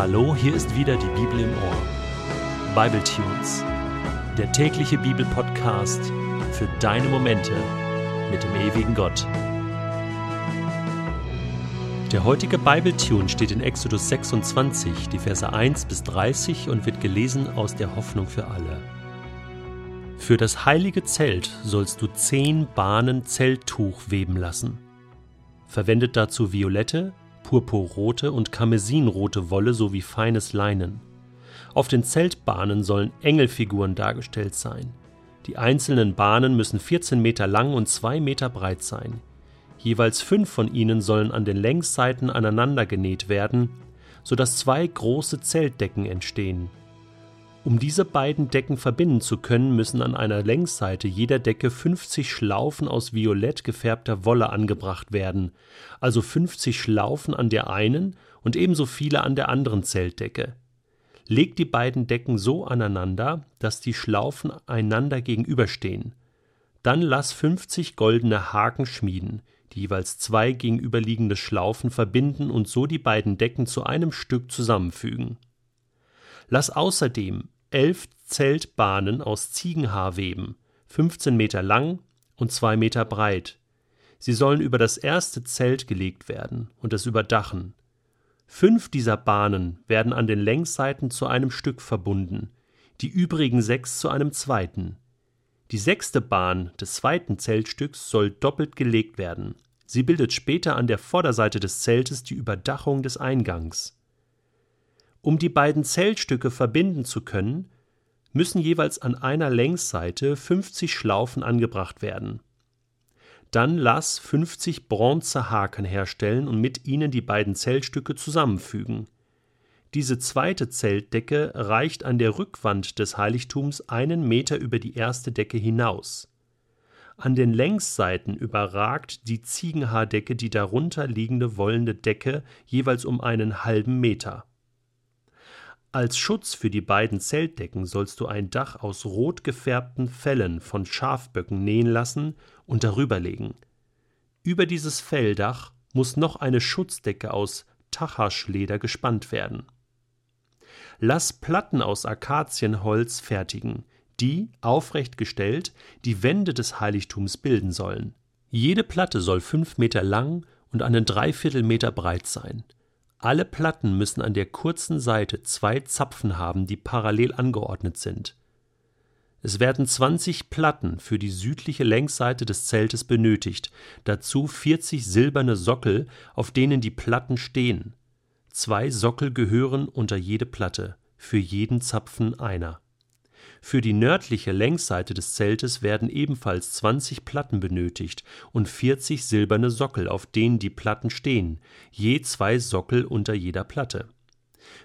Hallo, hier ist wieder die Bibel im Ohr. Bible Tunes, der tägliche Bibelpodcast für deine Momente mit dem ewigen Gott. Der heutige Bible Tune steht in Exodus 26, die Verse 1 bis 30 und wird gelesen aus der Hoffnung für alle. Für das heilige Zelt sollst du zehn Bahnen Zelttuch weben lassen. Verwendet dazu violette, purpurrote und karmesinrote Wolle sowie feines Leinen. Auf den Zeltbahnen sollen Engelfiguren dargestellt sein. Die einzelnen Bahnen müssen 14 Meter lang und 2 Meter breit sein. Jeweils fünf von ihnen sollen an den Längsseiten aneinander genäht werden, sodass zwei große Zeltdecken entstehen. Um diese beiden Decken verbinden zu können, müssen an einer Längsseite jeder Decke 50 Schlaufen aus violett gefärbter Wolle angebracht werden, also 50 Schlaufen an der einen und ebenso viele an der anderen Zeltdecke. Legt die beiden Decken so aneinander, dass die Schlaufen einander gegenüberstehen. Dann lass 50 goldene Haken schmieden, die jeweils zwei gegenüberliegende Schlaufen verbinden und so die beiden Decken zu einem Stück zusammenfügen. Lass außerdem elf Zeltbahnen aus Ziegenhaar weben, 15 Meter lang und zwei Meter breit. Sie sollen über das erste Zelt gelegt werden und es überdachen. Fünf dieser Bahnen werden an den Längsseiten zu einem Stück verbunden, die übrigen sechs zu einem zweiten. Die sechste Bahn des zweiten Zeltstücks soll doppelt gelegt werden. Sie bildet später an der Vorderseite des Zeltes die Überdachung des Eingangs. Um die beiden Zeltstücke verbinden zu können, müssen jeweils an einer Längsseite 50 Schlaufen angebracht werden. Dann lass 50 Bronzehaken herstellen und mit ihnen die beiden Zeltstücke zusammenfügen. Diese zweite Zeltdecke reicht an der Rückwand des Heiligtums einen Meter über die erste Decke hinaus. An den Längsseiten überragt die Ziegenhaardecke die darunter liegende wollene Decke jeweils um einen halben Meter. Als Schutz für die beiden Zeltdecken sollst du ein Dach aus rot gefärbten Fellen von Schafböcken nähen lassen und darüber legen. Über dieses Felldach muss noch eine Schutzdecke aus Tachaschleder gespannt werden. Lass Platten aus Akazienholz fertigen, die, aufrecht gestellt, die Wände des Heiligtums bilden sollen. Jede Platte soll fünf Meter lang und einen Dreiviertelmeter breit sein. Alle Platten müssen an der kurzen Seite zwei Zapfen haben, die parallel angeordnet sind. Es werden 20 Platten für die südliche Längsseite des Zeltes benötigt, dazu 40 silberne Sockel, auf denen die Platten stehen. Zwei Sockel gehören unter jede Platte, für jeden Zapfen einer. Für die nördliche Längsseite des Zeltes werden ebenfalls 20 Platten benötigt und 40 silberne Sockel, auf denen die Platten stehen, je zwei Sockel unter jeder Platte.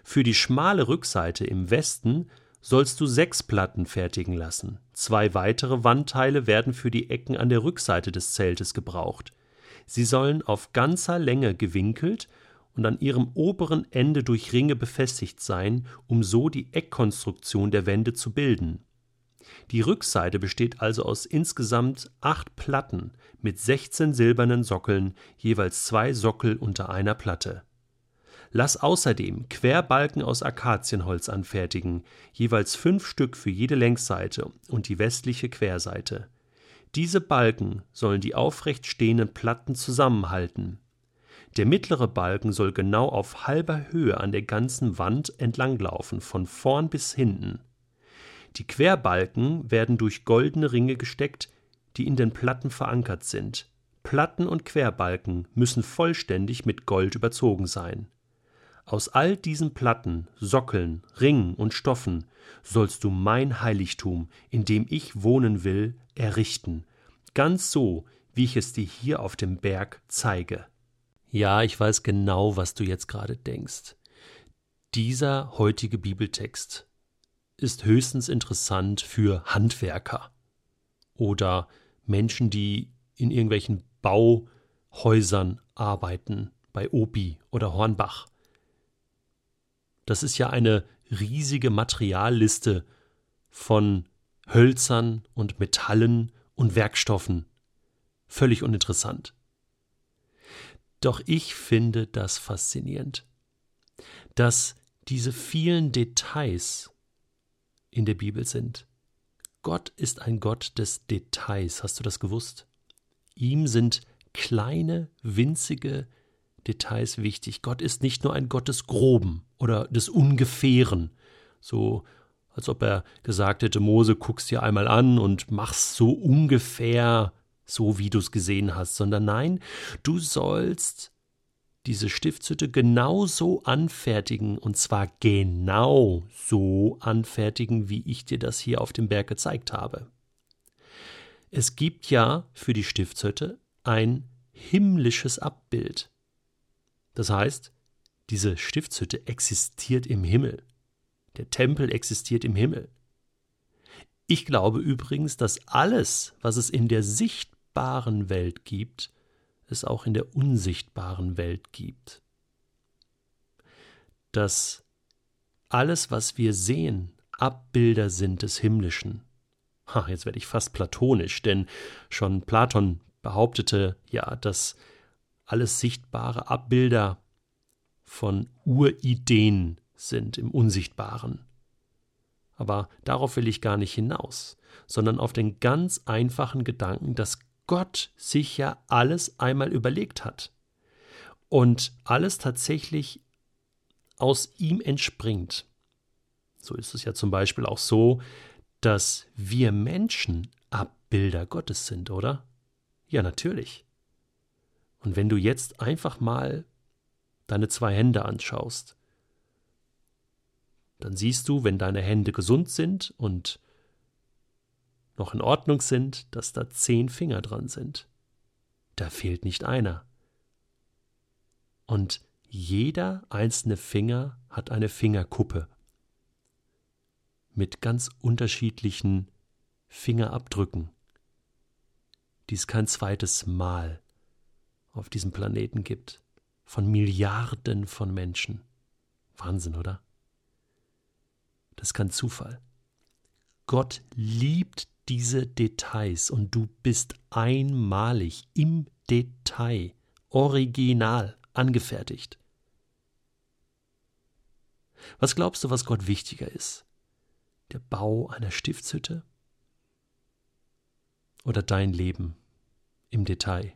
Für die schmale Rückseite im Westen sollst du sechs Platten fertigen lassen. Zwei weitere Wandteile werden für die Ecken an der Rückseite des Zeltes gebraucht. Sie sollen auf ganzer Länge gewinkelt und an ihrem oberen Ende durch Ringe befestigt sein, um so die Eckkonstruktion der Wände zu bilden. Die Rückseite besteht also aus insgesamt acht Platten mit 16 silbernen Sockeln, jeweils zwei Sockel unter einer Platte. Lass außerdem Querbalken aus Akazienholz anfertigen, jeweils fünf Stück für jede Längsseite und die westliche Querseite. Diese Balken sollen die aufrecht stehenden Platten zusammenhalten. Der mittlere Balken soll genau auf halber Höhe an der ganzen Wand entlanglaufen, von vorn bis hinten. Die Querbalken werden durch goldene Ringe gesteckt, die in den Platten verankert sind. Platten und Querbalken müssen vollständig mit Gold überzogen sein. Aus all diesen Platten, Sockeln, Ringen und Stoffen sollst du mein Heiligtum, in dem ich wohnen will, errichten, ganz so, wie ich es dir hier auf dem Berg zeige. Ja, ich weiß genau, was du jetzt gerade denkst. Dieser heutige Bibeltext ist höchstens interessant für Handwerker oder Menschen, die in irgendwelchen Bauhäusern arbeiten, bei Opi oder Hornbach. Das ist ja eine riesige Materialliste von Hölzern und Metallen und Werkstoffen. Völlig uninteressant. Doch ich finde das faszinierend, dass diese vielen Details in der Bibel sind. Gott ist ein Gott des Details. Hast du das gewusst? Ihm sind kleine, winzige Details wichtig. Gott ist nicht nur ein Gott des Groben oder des Ungefähren, so als ob er gesagt hätte, Mose, guck's dir einmal an und mach's so ungefähr so, wie du's gesehen hast, sondern nein, du sollst diese Stiftshütte genauso anfertigen, und zwar genau so anfertigen, wie ich dir das hier auf dem Berg gezeigt habe. Es gibt ja für die Stiftshütte ein himmlisches Abbild. Das heißt, diese Stiftshütte existiert im Himmel. Der Tempel existiert im Himmel. Ich glaube übrigens, dass alles, was es in der sichtbaren Welt gibt, es auch in der unsichtbaren Welt gibt. Dass alles, was wir sehen, Abbilder sind des Himmlischen. Ha, jetzt werde ich fast platonisch, denn schon Platon behauptete ja, dass alles sichtbare Abbilder von Urideen sind im Unsichtbaren. Aber darauf will ich gar nicht hinaus, sondern auf den ganz einfachen Gedanken, dass Gott sich ja alles einmal überlegt hat und alles tatsächlich aus ihm entspringt. So ist es ja zum Beispiel auch so, dass wir Menschen Abbilder Gottes sind, oder? Ja, natürlich. Und wenn du jetzt einfach mal deine zwei Hände anschaust, dann siehst du, wenn deine Hände gesund sind und noch in Ordnung sind, dass da zehn Finger dran sind. Da fehlt nicht einer. Und jeder einzelne Finger hat eine Fingerkuppe mit ganz unterschiedlichen Fingerabdrücken, die es kein zweites Mal auf diesem Planeten gibt, von Milliarden von Menschen. Wahnsinn, oder? Das ist kein Zufall. Gott liebt diese Details und du bist einmalig im Detail, original angefertigt. Was glaubst du, was Gott wichtiger ist? Der Bau einer Stiftshütte oder dein Leben im Detail?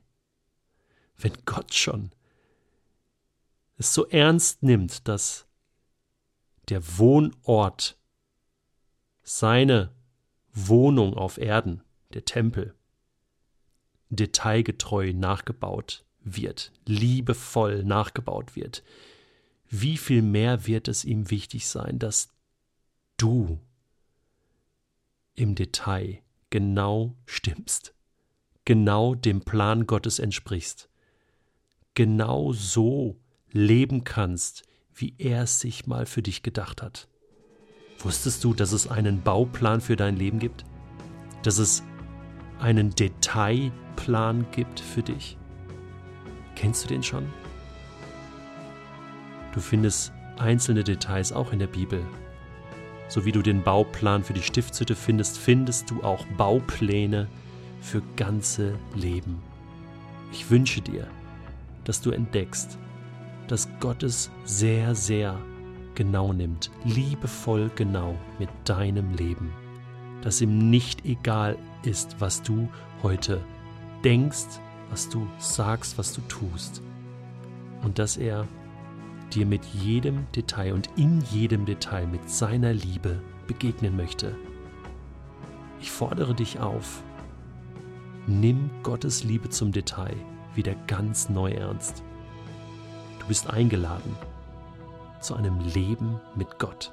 Wenn Gott schon es so ernst nimmt, dass der Wohnort seine Wohnung auf Erden, der Tempel, detailgetreu nachgebaut wird, liebevoll nachgebaut wird, wie viel mehr wird es ihm wichtig sein, dass du im Detail genau stimmst, genau dem Plan Gottes entsprichst, genau so leben kannst, wie er es sich mal für dich gedacht hat. Wusstest du, dass es einen Bauplan für dein Leben gibt? Dass es einen Detailplan gibt für dich? Kennst du den schon? Du findest einzelne Details auch in der Bibel. So wie du den Bauplan für die Stiftshütte findest, findest du auch Baupläne für ganze Leben. Ich wünsche dir, dass du entdeckst, dass Gott es sehr, sehr genau nimmt, liebevoll genau mit deinem Leben, dass ihm nicht egal ist, was du heute denkst, was du sagst, was du tust, und dass er dir mit jedem Detail und in jedem Detail mit seiner Liebe begegnen möchte. Ich fordere dich auf, nimm Gottes Liebe zum Detail wieder ganz neu ernst. Du bist eingeladen, zu einem Leben mit Gott.